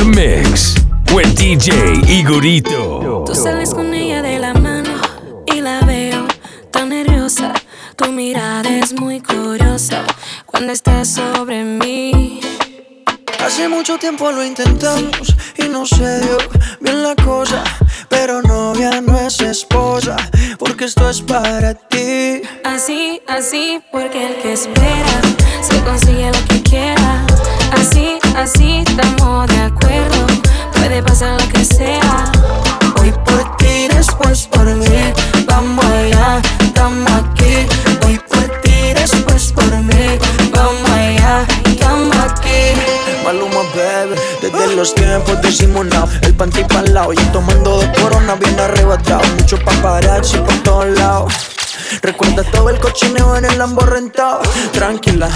The mix with DJ Igorito. Tú sales con ella de la mano y la veo tan nerviosa. Tu mirada es muy curiosa cuando estás sobre mí. Hace mucho tiempo lo intentamos y no se dio bien la cosa. Pero novia no es esposa, porque esto es para ti. Así, así, porque el que espera se consigue lo que quiera. Así, así, estamos de acuerdo. Puede pasar lo que sea. Hoy por ti, después por mí. Vamos allá, estamos aquí. Hoy por ti, después por mí. Vamos allá, estamos aquí. Maluma, baby. Desde los tiempos disimulado, el panty pa'l lado. Y tomando de corona bien arrebatado. Mucho paparazzi por todos lados. Recuerda todo el cochineo en el Lambo rentado. Tranquila,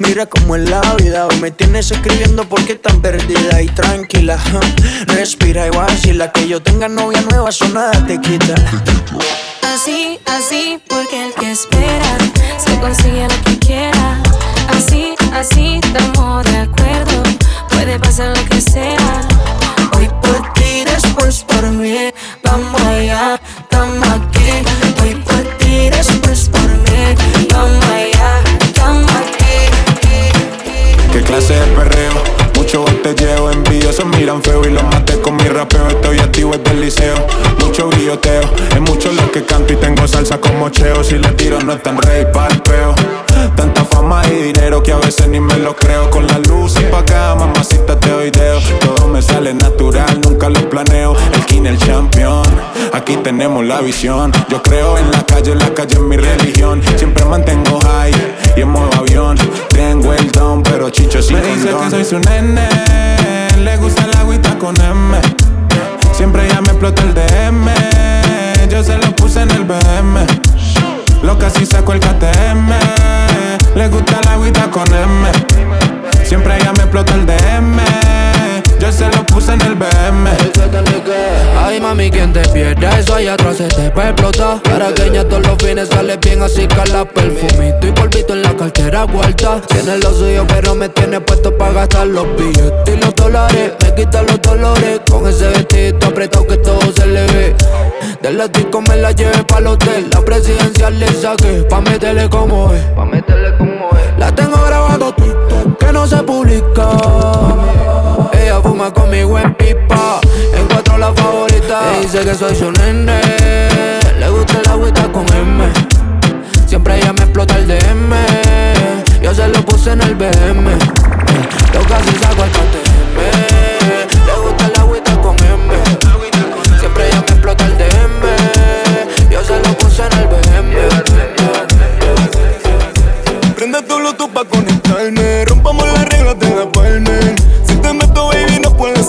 mira cómo es la vida. Me tienes escribiendo porque tan perdida y tranquila. huh. Respira y vacila. Que yo tenga novia nueva, eso nada te quita. Así, así, porque el que espera se consigue lo que quiera. Así, así, estamos de acuerdo. Puede pasar lo que sea. Hoy por ti, después por mí. Vamos allá, estamos aquí. Hoy por ti, después por mí. Vamos allá, estamos aquí. ¿Qué clase de perreo? Mucho botelleo, envidiosos miran feo y los maté con mi rapeo. Estoy activo desde el liceo, mucho brilloteo. Es mucho lo que canto y tengo salsa como cheo. Si le tiro no es tan rey pa'l peo. Tanta fama y dinero que a veces ni me lo creo. Con las luces pa' acá, mamacita te doy deo. Todo me sale natural, nunca lo planeo. El king, el champion, aquí tenemos la visión. Yo creo en la calle, la calle es mi religión. Siempre mantengo high y en modo avión. Tengo el don, pero chicho sin Me dice condón. que soy su nene, le gusta el agüita con M. Siempre ya me explota el DM, yo se lo puse en el BM. Lo casi saco el KTM, le gusta el agüita con M. Siempre ya me explota el DM, yo se lo puse en el BM. Ay mami, quien te pierde eso allá atrás se te va a explotar. Caraqueña todos los fines sale bien así la perfumito. Y polvito en la cartera vuelta. Tiene lo suyo pero me tiene puesto para gastar los billetes y los dólares. Me quita los dolores con ese vestido apretado que todo se le ve. De la disco me la llevé para el hotel. La presidencial le saqué pa' meterle como es. Pa' meterle como es. La tengo grabando TikTok que no se publica fuma conmigo en pipa. Encuentro la favorita. Me dice que soy su nene. Le gusta el agüita con M. Siempre ella me explota el DM. Yo se lo puse en el BM. Yo casi saco el KTM. Le gusta el agüita con M. Siempre ella me explota el DM. Yo se lo puse en el BM. Prende tu Bluetooth pa' conectarme. Rompamos las reglas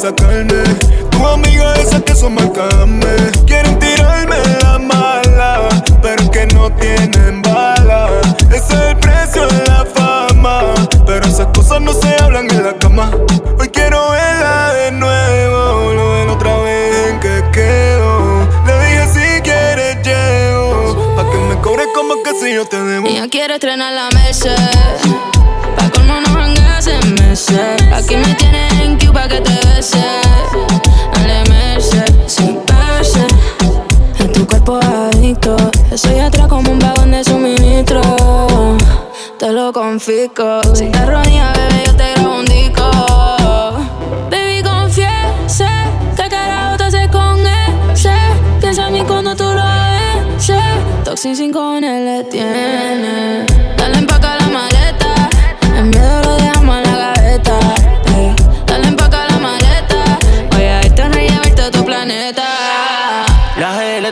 sacarme. Tu amiga esa que son marcame. Quieren tirarme la mala, pero que no tienen bala. Ese es el precio de la fama. Pero esas cosas no se hablan en la cama. Hoy quiero verla de nuevo. Lo ven otra vez en que quedo. Le dije si quieres llego. Pa' que me cobre como que si yo te debo. Ella quiere estrenar la Merced. Pa' en meses. Aquí me tienes en Cuba que te bese. Dale Merced, sin verse. En tu cuerpo adicto. Estoy atrás como un vagón de suministro. Te lo confisco. Si te rodillas, bebé, yo te grabo un disco. Baby, confiesa. ¿Qué carajo te haces con ese? Piensa en mí cuando tú lo beses. Toxin sin cojones le tiene. Dale empaca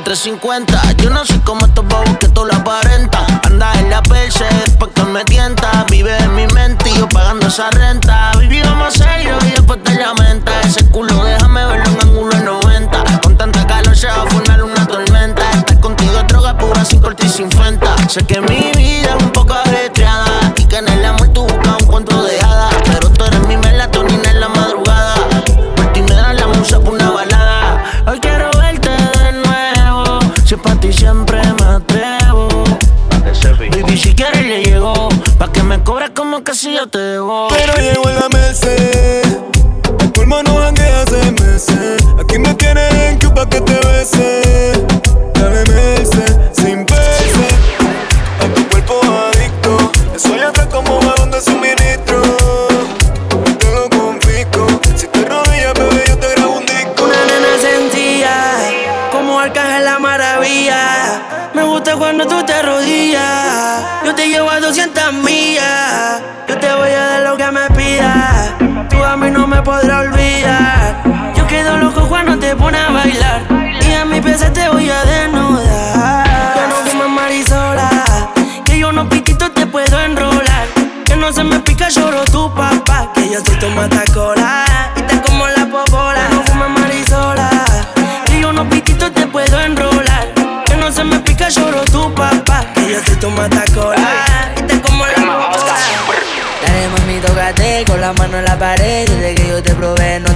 350. Yo no sé cómo estos babos que tú lo aparenta. Andas en la perse, después que me tienta. Vive en mi mente y yo pagando esa renta. Vivíamos serio y después te lamenta. Ese culo déjame verlo en ángulo de 90. Con tanta calor se va a formar una tormenta. Estar contigo droga pura, sin corte y sin fenta. Sé que mi vida es un poco me cobres como que si yo te debo. Pero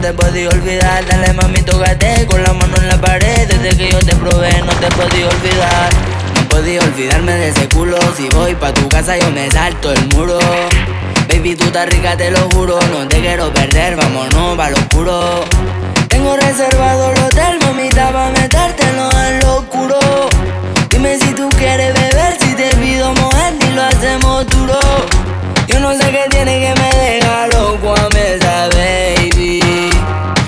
te podía olvidar. Dale mami, tócate con la mano en la pared. Desde que yo te probé no te podía olvidar. No podía olvidarme de ese culo. Si voy pa' tu casa yo me salto el muro. Baby, tú estás rica, te lo juro. No te quiero perder, vámonos pa' lo oscuro. Tengo reservado el hotel, mamita, pa' metértelo en lo oscuro Dime si tú quieres beber, si te pido mojar y lo hacemos duro yo no sé qué tiene que me deja loco a esa baby.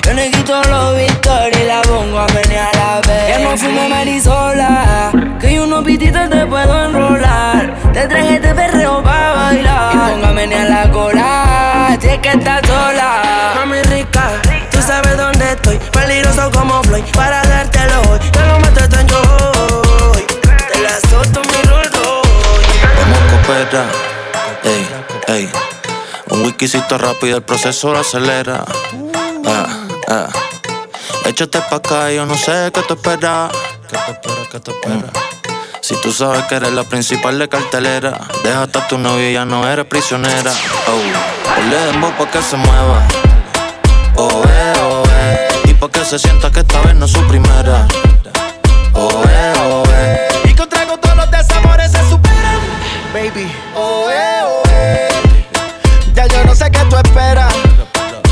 Yo le quito los victorias y la pongo a menear la vez. Ya no fumo marisola, que yo unos pititos te puedo enrolar. Te traje este perreo pa' bailar. Y pongo a menear la cola, si es que estás sola. Mami rica, tú sabes dónde estoy. Peligroso como Floyd, para dártelo hoy. Te lo meto en yo. Te la soto mi rollo. Vamos a cooperar. Ey, ey. Un wikisito rápido, el proceso lo acelera. Ah, ah. Échate pa' acá, yo no sé qué te espera. ¿Qué te espera, qué te espera? Si tú sabes que eres la principal de cartelera, deja hasta tu novio ya no eres prisionera. Oh, ponle dembow pa' que se mueva. Oh, eh, oh, eh. Y pa' que se sienta que esta vez no es su primera. Oh, eh, oh, eh. Y con todos los desamores se superan. Baby, oh, tú esperas.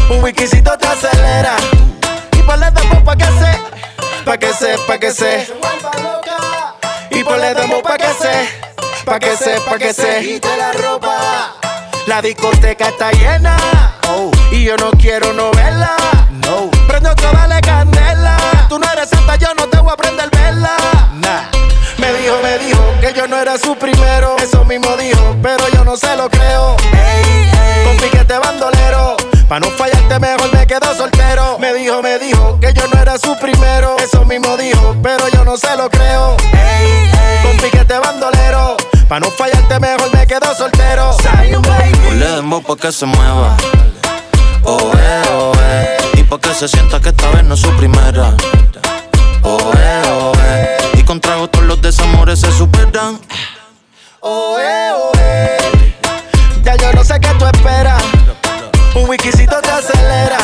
Un wikisito te acelera. Y ponle dembow pa' que se, pa' que se, pa' que se. Y ponle dembow pa' que se, pa' que se, pa' que se. Quite la ropa. La discoteca está llena. Oh. Y yo no quiero novela. No. Prendo toda la candela. Tú no eres santa, yo no te voy a prender vela. Nah. Yo no era su primero. Eso mismo dijo, pero yo no se lo creo. Ey. Con piquete bandolero. Pa' no fallarte mejor me quedo soltero. Me dijo, me dijo que yo no era su primero. Eso mismo dijo, pero yo no se lo creo. Ey. Con piquete bandolero. Pa' no fallarte mejor me quedo soltero. Ponle dembow pa' que se mueva. Oh, eh, oh, eh. Y pa' que se sienta que esta vez no es su primera. Oh, eh, oh, eh. Con trago todos los desamores se superan. Oh, eh, oh, eh. Ya yo no sé qué tú esperas. Un wikisito te acelera.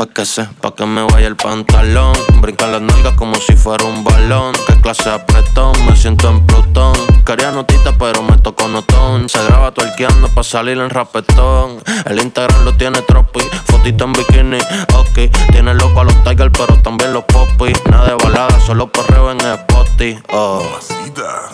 Pa' que se, pa' que me vaya el pantalón. Brincan las nalgas como si fuera un balón. Qué clase apretón, me siento en Plutón. Quería notita, pero me tocó notón. Se graba tuerqueando pa' salir en rapetón. El Instagram lo tiene tropi, fotito en bikini. Ok, tiene loco a los Tigers, pero también los popis. Nada de balada, solo perreo en Spotify. Oh.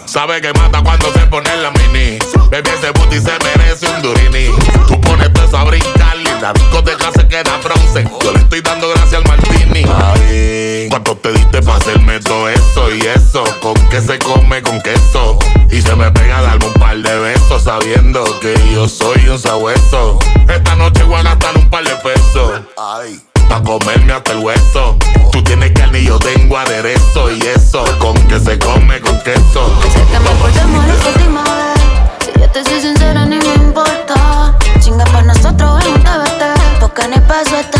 Sabe que mata cuando se pone la mini. Baby, ese booty se merece un durini. Tú pones todo eso a brincar la discoteca se queda frozen. Yo le estoy dando gracias al martini. Ay, ¿cuánto te diste para hacerme todo eso y eso? ¿Con qué se come con queso? Y se me pega darme un par de besos sabiendo que yo soy un sabueso. Esta noche voy a gastar un par de pesos. Ay. Pa' comerme hasta el hueso. Tú tienes carne y yo tengo aderezo. Y eso, con que se come con queso. Sé que me portamos la última vez. Si yo te soy sincera, ni me importa. Nosotros en un TBT. Porque estamos.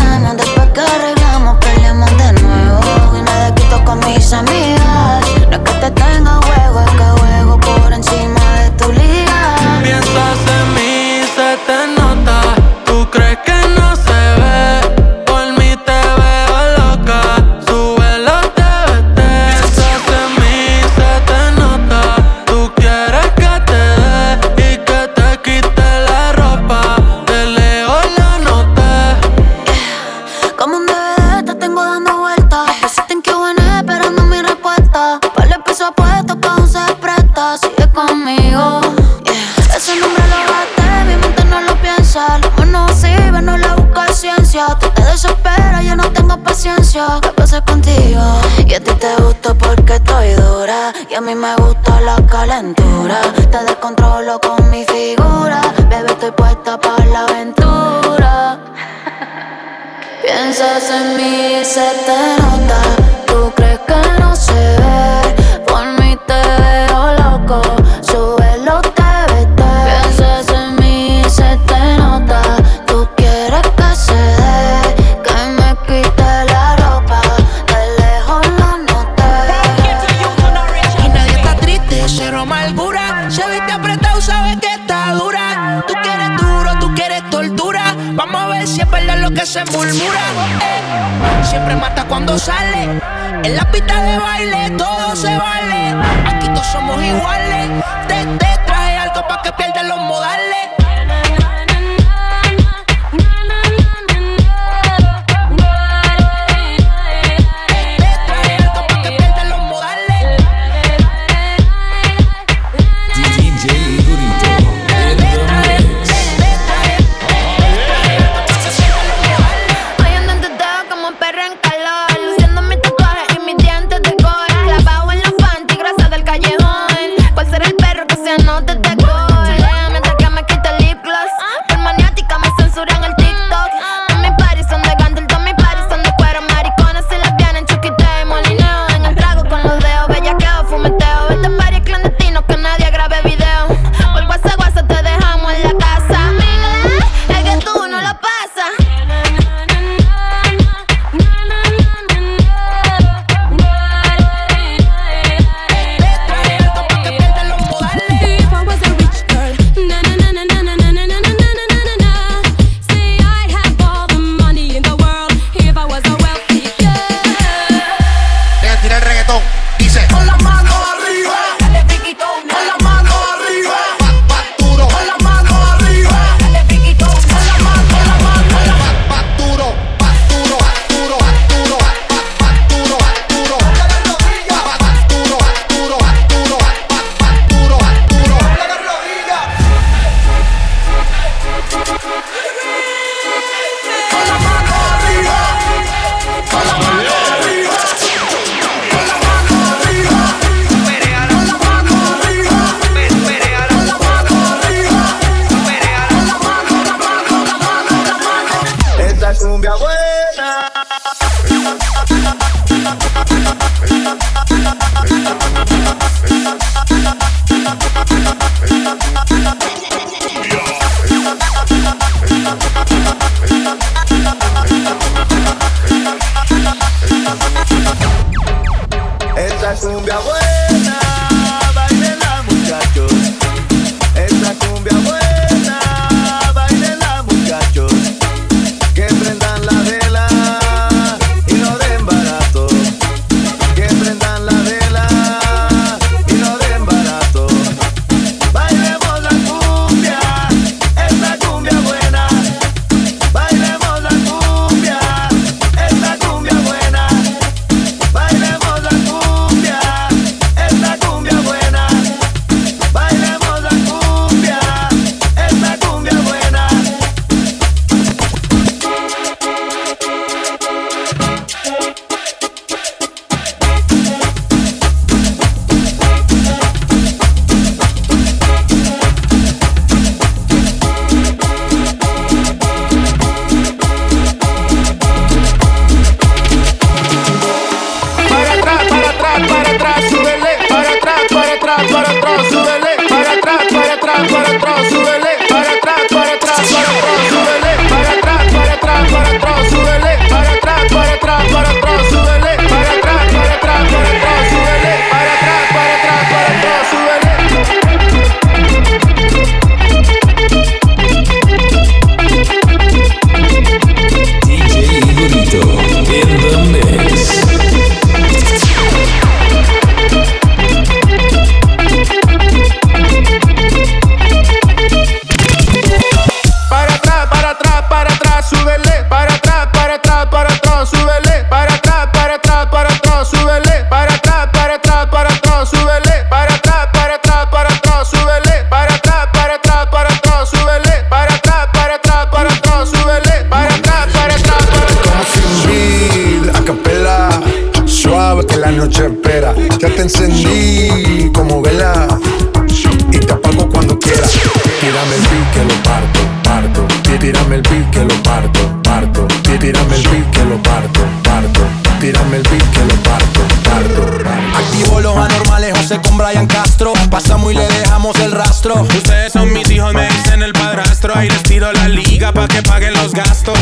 Ahí les tiro la liga pa' que paguen los gastos.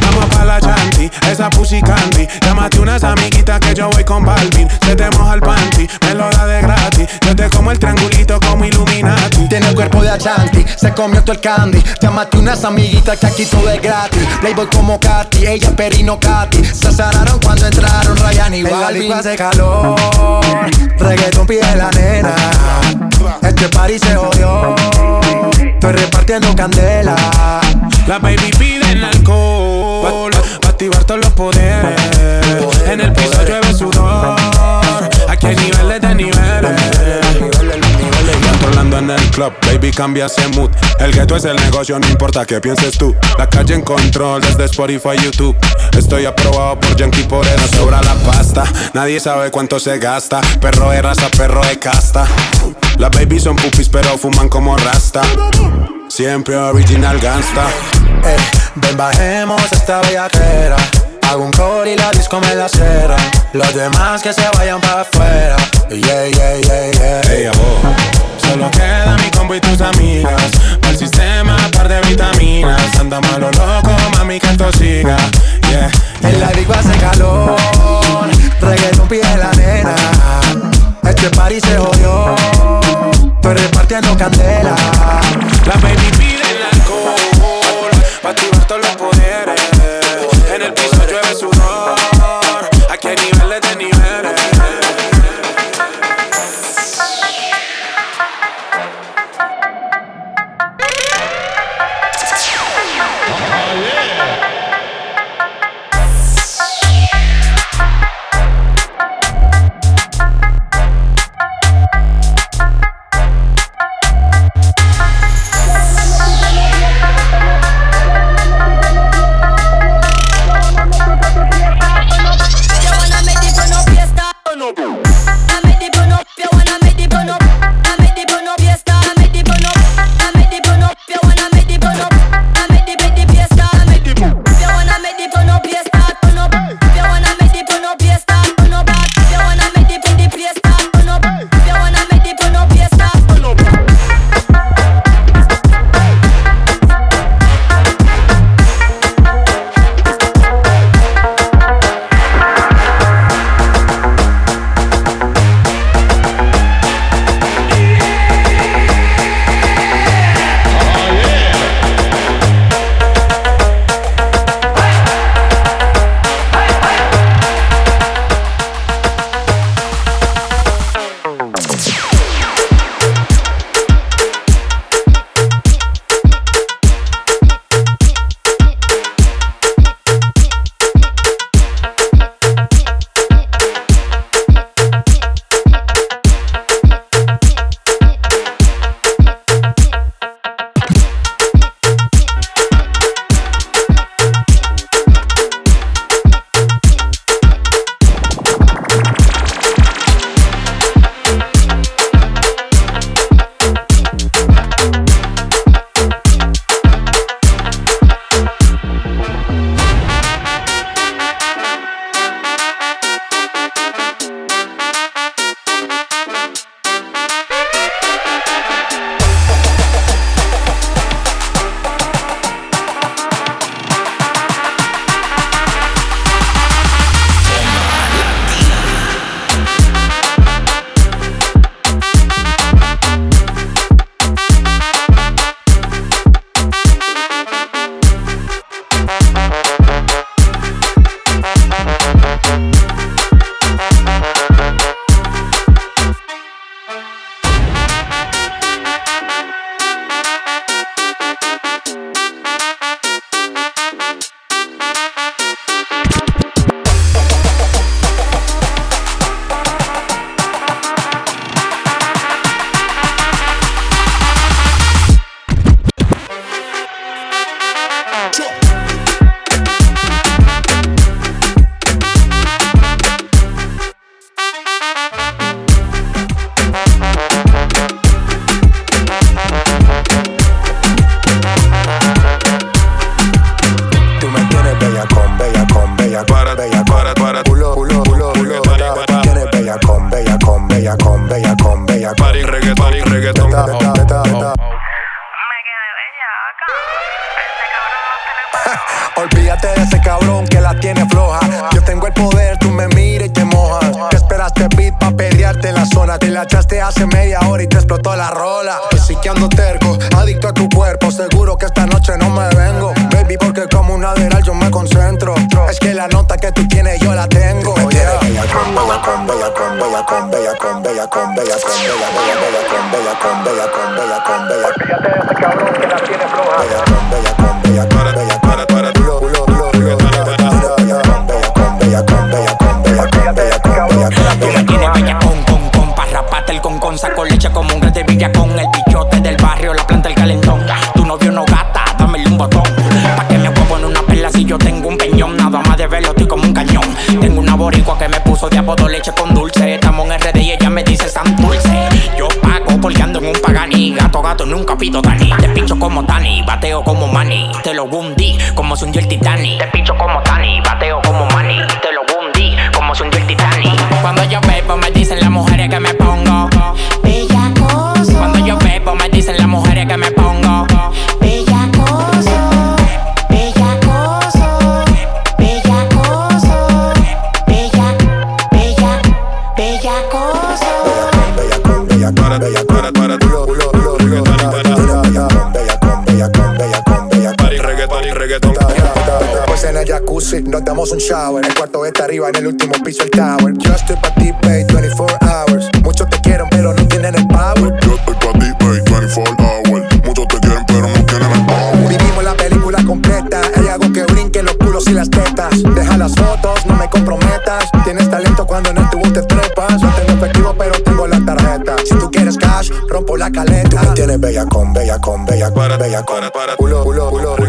Vamos pa' la chanti, esa pussy candy. Llámate unas amiguitas que yo voy con Balvin. Se te moja el panty, me lo da de gratis. Yo te como el triangulito como. Tiene el cuerpo de Achanti, se comió todo el candy. Llámate unas amiguitas que aquí todo es gratis. Playboy como Katy, ella Perino Katy. Se azararon cuando entraron Ryan y Balvin. hace calor, reggaeton pide la nena. Este party se jodió, estoy repartiendo candela. La baby piden alcohol Pa' activar todos los poderes En el piso llueve club, baby cambia ese mood El gueto es el negocio, no importa qué pienses tú La calle en control desde Spotify, YouTube Estoy aprobado por Yankee, por eso sobra la pasta Nadie sabe cuánto se gasta Perro de raza, perro de casta Las babies son pupis pero fuman como rasta Siempre original gangsta Eh, ven bajemos esta bellaquera. Hago un core y la disco me la cera. Los demás que se vayan para afuera. Yeah, yeah, yeah, yeah. Ey, amor. Solo queda mi combo y tus amigas. Para el sistema, par de vitaminas. Anda malo loco, mami, que esto siga. Yeah. En la disco hace calor. Reggaeton pide la nena. Este party se jodió. Estoy repartiendo candela. La baby pide el alcohol. Pa' activar todos los poderes. En el piso llueve sudor. Bye. leche con dulce. Estamos en RD y ella me dice San Dulce. Yo pago porque ando en un pagani. Gato, gato, nunca pido Dani. Te pincho como Tani, bateo como Manny. Te lo gundi como si un Titanic. Te pincho como Tani, bateo como shower. El cuarto está arriba, en el último piso el tower. Yo estoy pa' ti, babe, 24 hours. Muchos te quieren, pero no tienen el power. Yo estoy pa' ti, babe, 24 hours. Muchos te quieren, pero no tienen el power. Vivimos la película completa. Hay algo que brinquen los culos y las tetas. Deja las fotos, no me comprometas. Tienes talento cuando en el tubo te trepas. No tengo efectivo, pero tengo la tarjeta. Si tú quieres cash, rompo la caleta. Tú tienes bella con, bella con, bella con, bella con. Culo, culo, culo.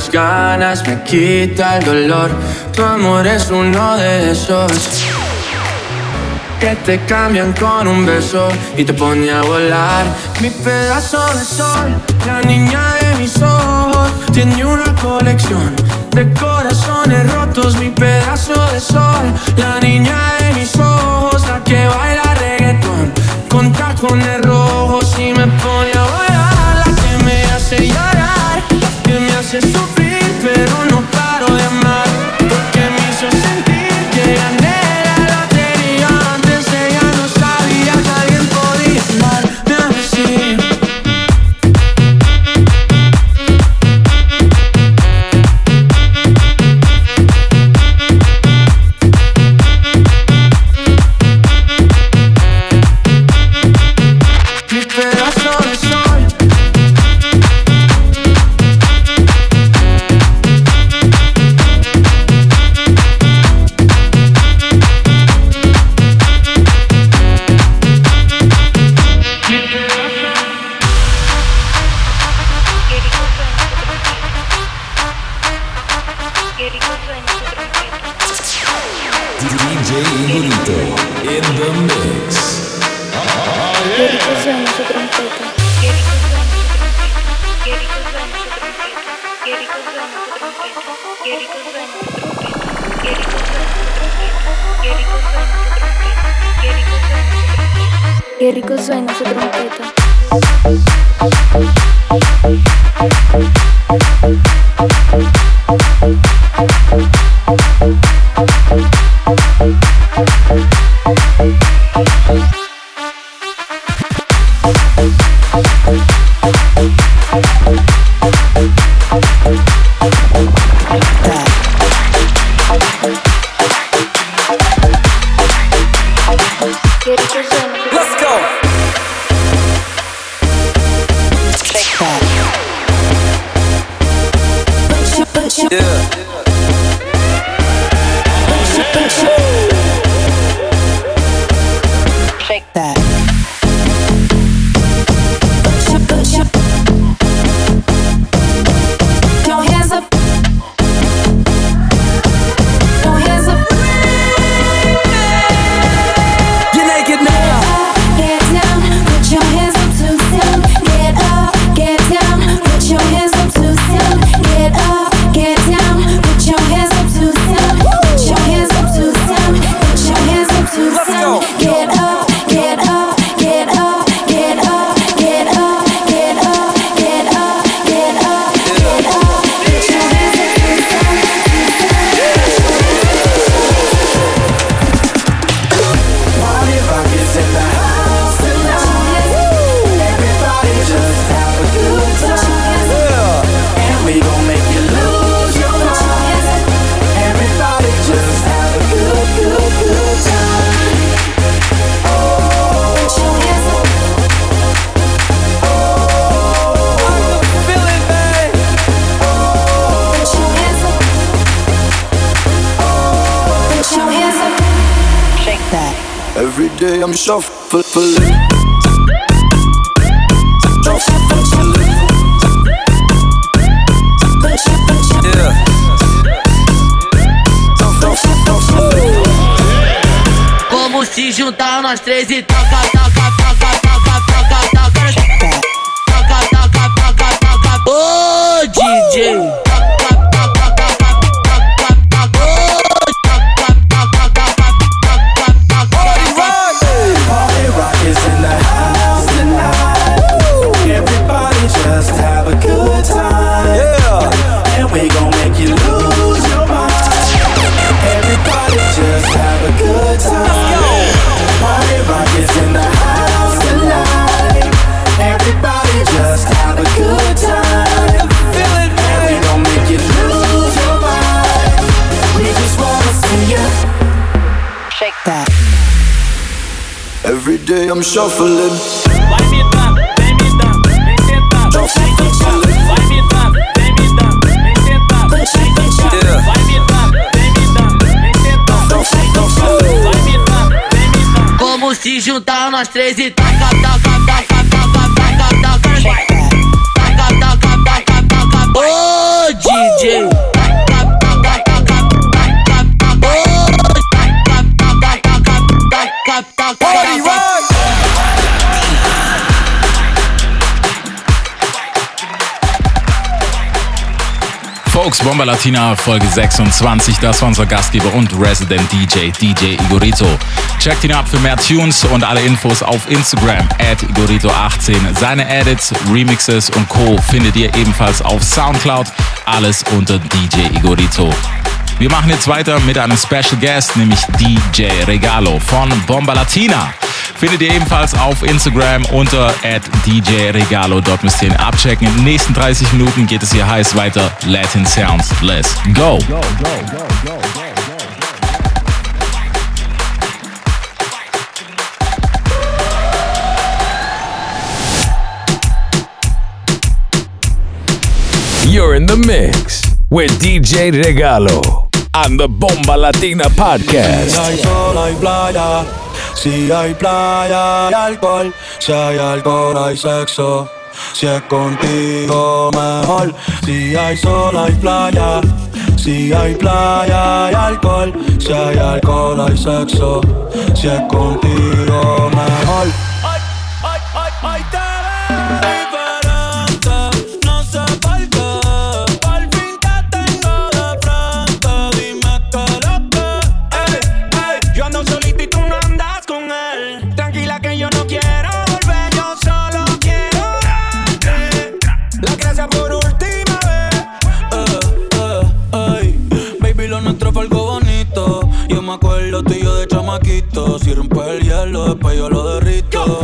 las ganas, me quita el dolor. Tu amor es uno de esos que te cambian con un beso y te pone a volar. Mi pedazo de sol, la niña de mis ojos, tiene una colección de corazones rotos. Mi pedazo de sol, la niña de mis ojos, la que baila reggaetón con tacones rotos de sufrir. to Let's go. get up. me shuffle. Yeah. Se juntar nós três e toca, toca. I'm shuffling. Vai me dar, vem me dar, vem tentar. não shake, don't shake. Vai me dar, vem me dar, vem tentar. não shake, don't shake. Vai me dar, vem me dar, vem tentar. não shake, don't shake. Vai me dar, vem me dar. Como se juntar nós três e tacar taca. Folks, Bomba Latina Folge 26. Das war unser Gastgeber und Resident DJ, DJ Igorito. Checkt ihn ab für mehr Tunes und alle Infos auf Instagram, at Igorito18. Seine Edits, Remixes und Co. findet ihr ebenfalls auf Soundcloud. Alles unter DJ Igorito. Wir machen jetzt weiter mit einem Special Guest, nämlich DJ Regalo von Bomba Latina. Findet ihr ebenfalls auf Instagram unter @djregalo. Dort müsst ihr ihn abchecken. In den nächsten 30 Minuten geht es hier heiß weiter. Latin Sounds. Let's go. go, go, go You're in the mix with DJ Regalo on the Bomba Latina podcast. Si hay playa hay alcohol, si hay alcohol hay sexo. Si es contigo mejor, si hay sol hay playa. Si hay playa hay alcohol, si hay alcohol hay sexo. Si es contigo mejor. me acuerdo tú y yo de chamaquito. Si rompes el hielo, después yo lo derrito.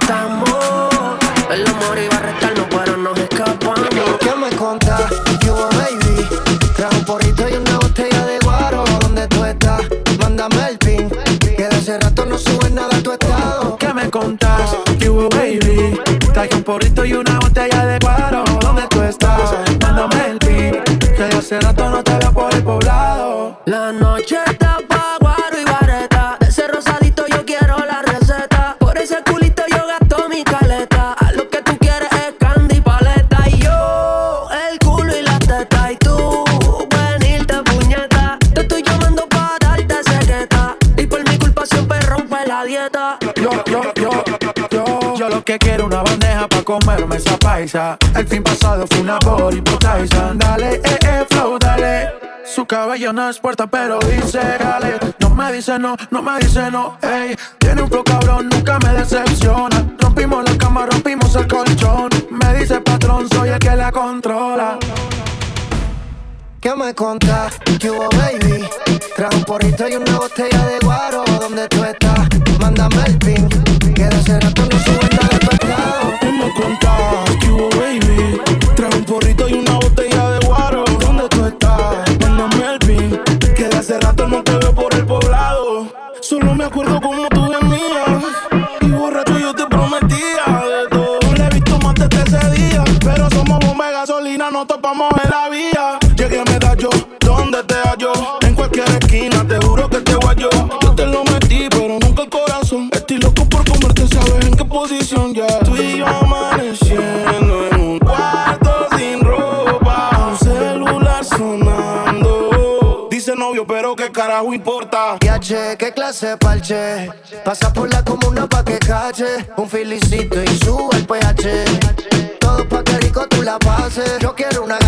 matamos. El amor iba a restar El fin pasado fue una polipotaisa. Dale, eh, eh, flow, dale. Su cabello no es puerta, pero dice dale. No me dice no, no me dice no, ey. Tiene un flow cabrón, nunca me decepciona. Rompimos la cama, rompimos el colchón. Me dice patrón, soy el que la controla. ¿Qué me contás? ¿Qué hubo, baby? Trajo un porrito y una botella de guaro. ¿Dónde tú estás? Mándame el pin. Que de rato no sube nada de contás? Solo me acuerdo como tú venías. Y borracho yo te prometía de todo. No le he visto más desde ese día. Pero somos bomba de gasolina, no topamos en la vía. carajo importa. Yache, qué clase parche. Pasa por la comuna pa' que cache. Un filicito y sube el pH. Todo pa' que rico tú la pases. Yo quiero una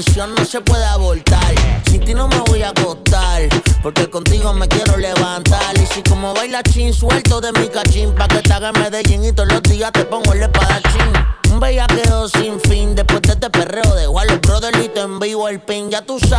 misión no se puede abortar. Sin ti no me voy a acostar, porque contigo me quiero levantar. Y si como baila chin, suelto de mi cachín, pa' que te haga Medellín y todos los días te pongo el espadachín. Un bellaqueo sin fin, después de este perreo dejo a los brothers y te envío el pin. Ya tú sabes.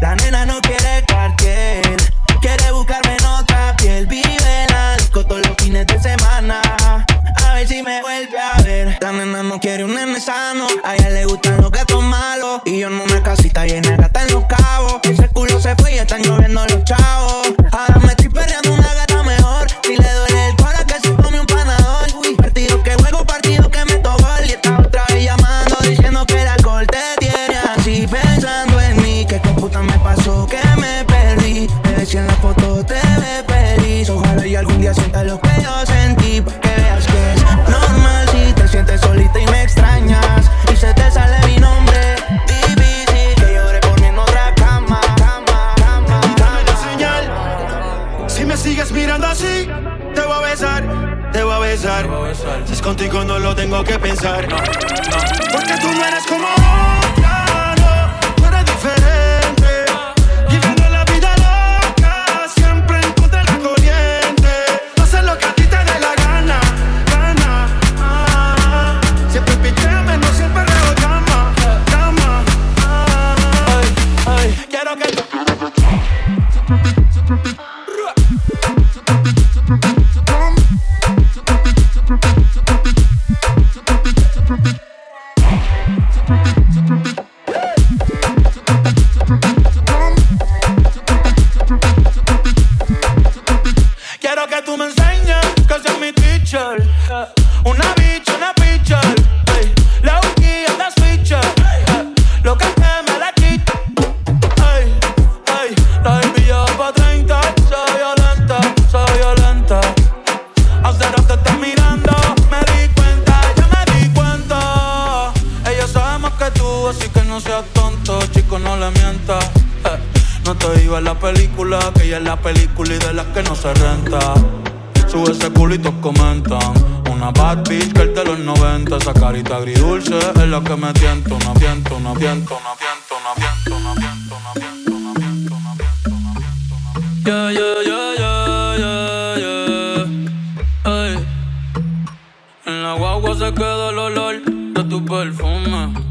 La nena que no seas tonto, chico, no le mientas. Eh, no te iba a la película, que ella es la película y de las que no se renta. Sube ese culo y todos comentan. Una bad bitch que el de los 90, esa carita agridulce es la que me tiento, no tiento, no tiento, no tiento, no tiento, no tiento, no tiento, no tiento, no tiento, no tiento. Yeah, yeah, yeah, yeah, yeah, yeah. Ay. En la guagua se quedó el olor de tu perfume.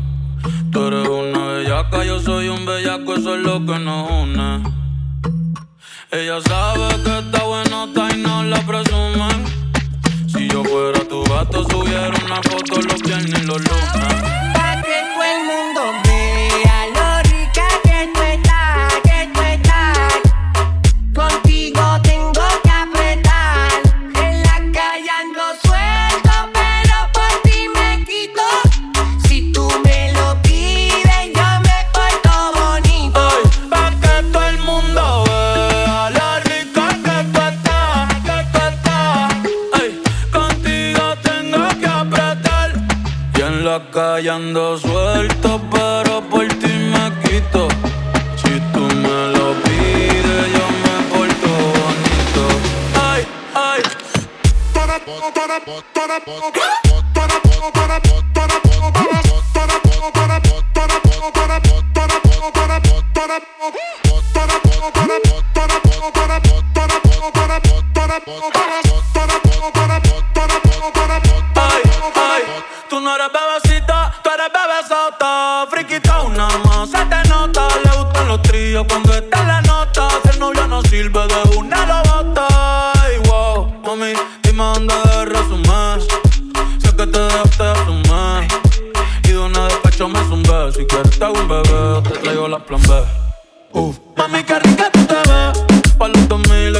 Tú eres una bellaca, yo soy un bellaco, eso es lo que nos une. Ella sabe que está bueno, está y no la presumen. Si yo fuera tu gato, subiera una foto los viernes y los lunes. Pa' que todo el mundo buscando bebé, te traigo la plan B. Uf. Mami, qué rica tú te ves, pa' los 2000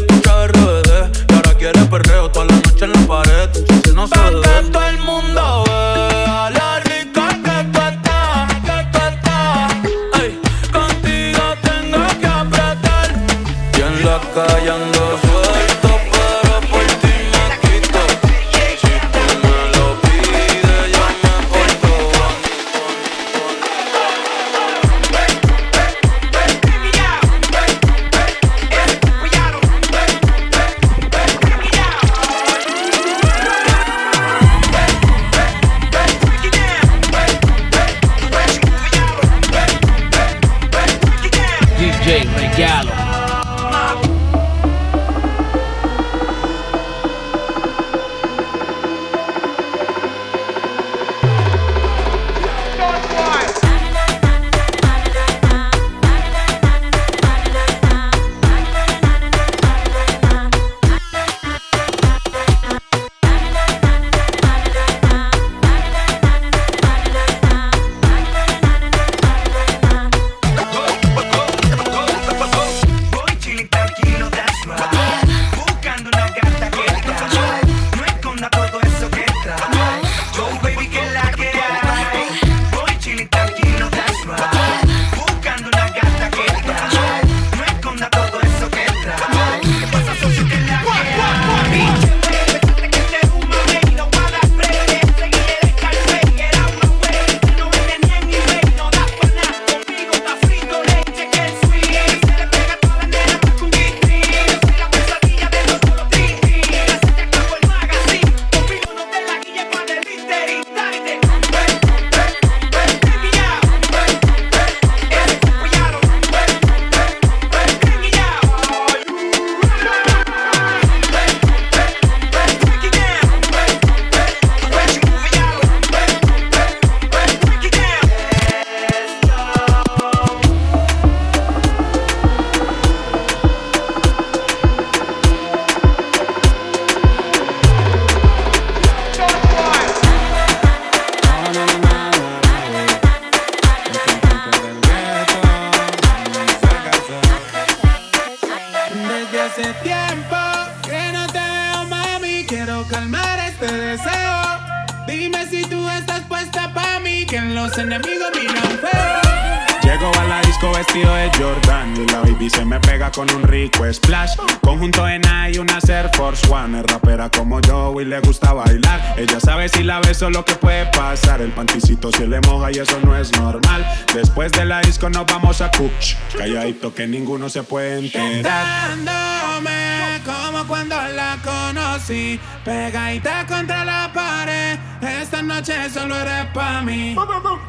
que ninguno se puede enterar. Dándome como cuando la conocí, pegadita contra la pared. Esta noche solo eres para mí.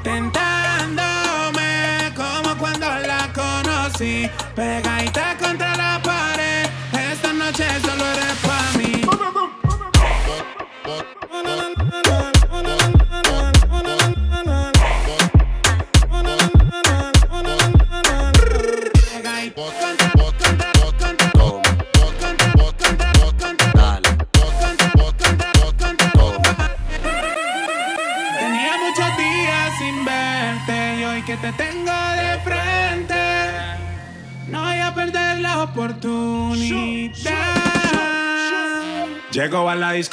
Tentándome como cuando la conocí, pegadita contra la pared.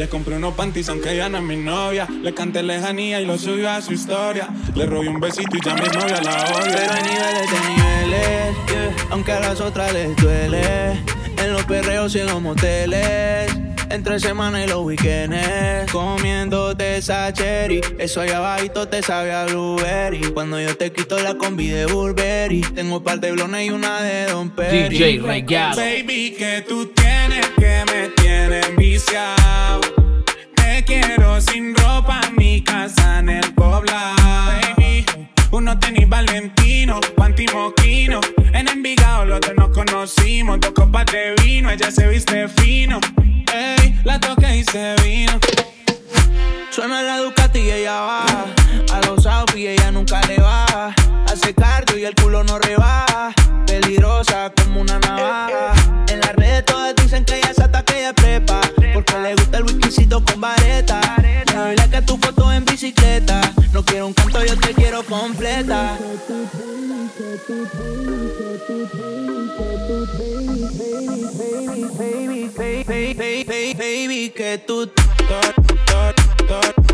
Le compré unos panties aunque ella no es mi novia. Le canté lejanía y lo subió a su historia. Le robé un besito y ya mi novia la odia. Pero hay niveles de niveles, yeah. aunque a las otras les duele. En los perreos y en los moteles. Entre semana y los weekends Comiéndote esa cherry Eso allá abajito te sabe a blueberry Cuando yo te quito la combi de Burberry Tengo un par de blones y una de Don Perry DJ Regalo. Baby, que tú tienes que me Valentino, panty moquino. En Envigado los dos nos conocimos. Dos copas de vino, ella se viste fino. Ey, la toqué y se vino. Suena la Ducati y ella baja A los outfits ella nunca le baja Hace cardio y el culo no rebaja Peligrosa como una navaja En las redes todas dicen que ella se y es prepa Porque le gusta el whiskycito con vareta Me a tu foto en bicicleta No quiero un canto, yo te quiero completa Baby, baby, baby, baby, baby, baby, baby, que tú Baby,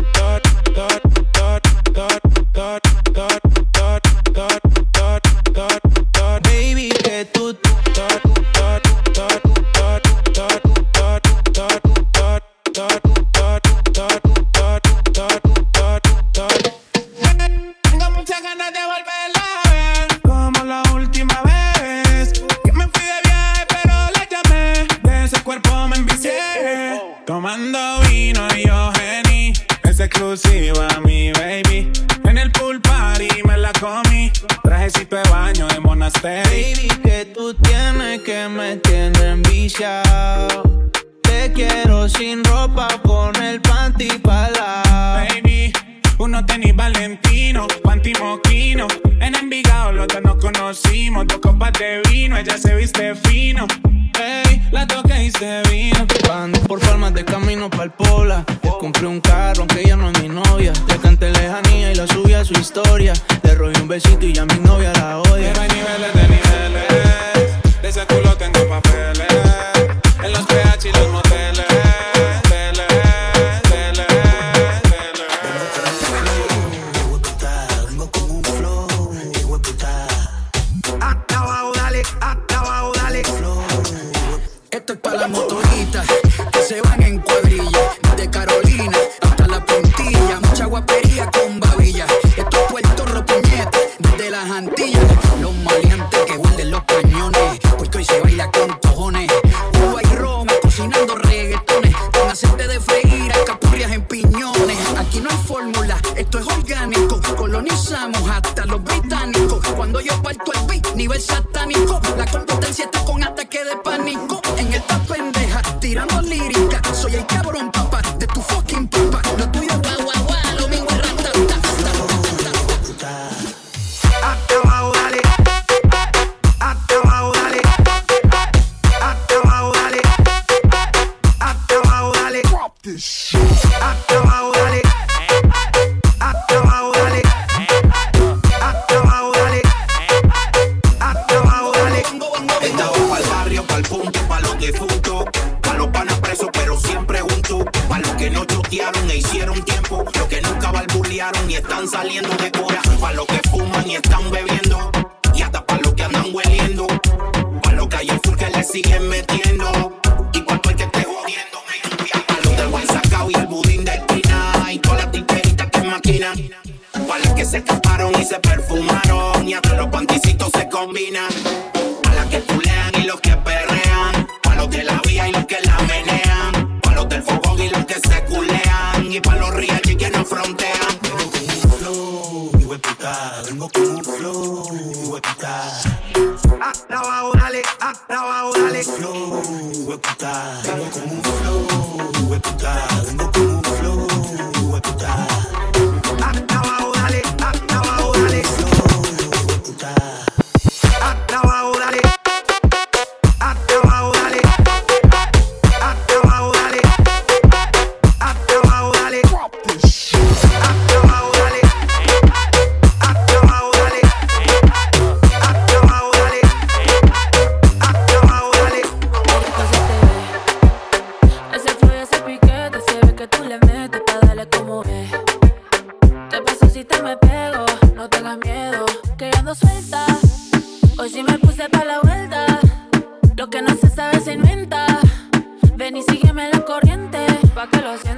ven y sígueme la corriente, pa' que lo sientas.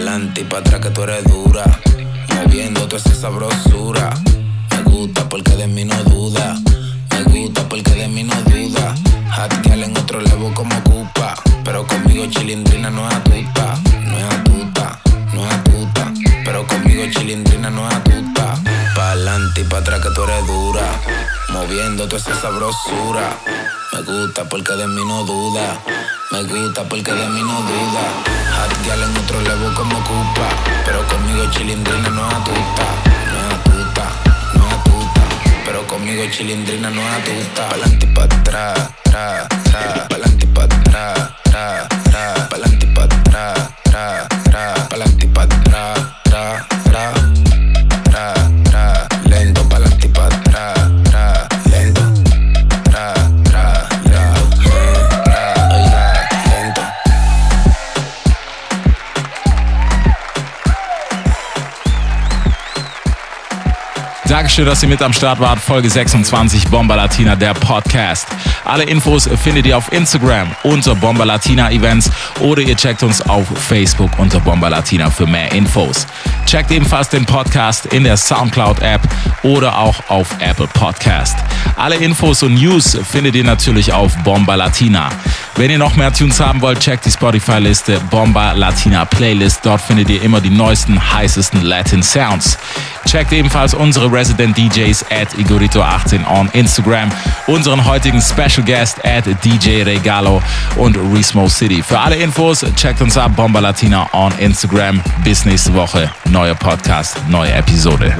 pa'lante y pa' atrás que tú eres dura. Moviendo toda esa sabrosura. Me gusta porque de mí no duda. Me gusta porque de mí no duda. Hot girl en otro level como ocupa. Pero conmigo chilindrina no es atuta. No es atuta, no es atuta. Pero conmigo chilindrina no es atuta. Pa'lante y pa' atrás que tú eres dura. Moviendo toda esa sabrosura. Me gusta porque de mí no duda. Me gusta porque de mí no duda. Hatial en otro levo como ocupa. Pero conmigo chilindrina no atuta. No atuta, no atuta. Pero conmigo chilindrina no atuta. Pa'lante y pa' atrás, tra, tra. Pa'lante y pa' atrás, tra. Dankeschön, dass ihr mit am Start wart. Folge 26 Bomba Latina, der Podcast. Alle Infos findet ihr auf Instagram unter Bomba Latina Events oder ihr checkt uns auf Facebook unter Bomba Latina für mehr Infos. Checkt ebenfalls den Podcast in der Soundcloud App oder auch auf Apple Podcast. Alle Infos und News findet ihr natürlich auf Bomba Latina. Wenn ihr noch mehr Tunes haben wollt, checkt die Spotify-Liste Bomba Latina Playlist. Dort findet ihr immer die neuesten, heißesten Latin Sounds. Checkt ebenfalls unsere Resident DJs at Igorito18 on Instagram, unseren heutigen Special Guest at DJ Regalo und Resmo City. Für alle Infos checkt uns ab Bomba Latina on Instagram. Bis nächste Woche. Neuer Podcast, neue Episode.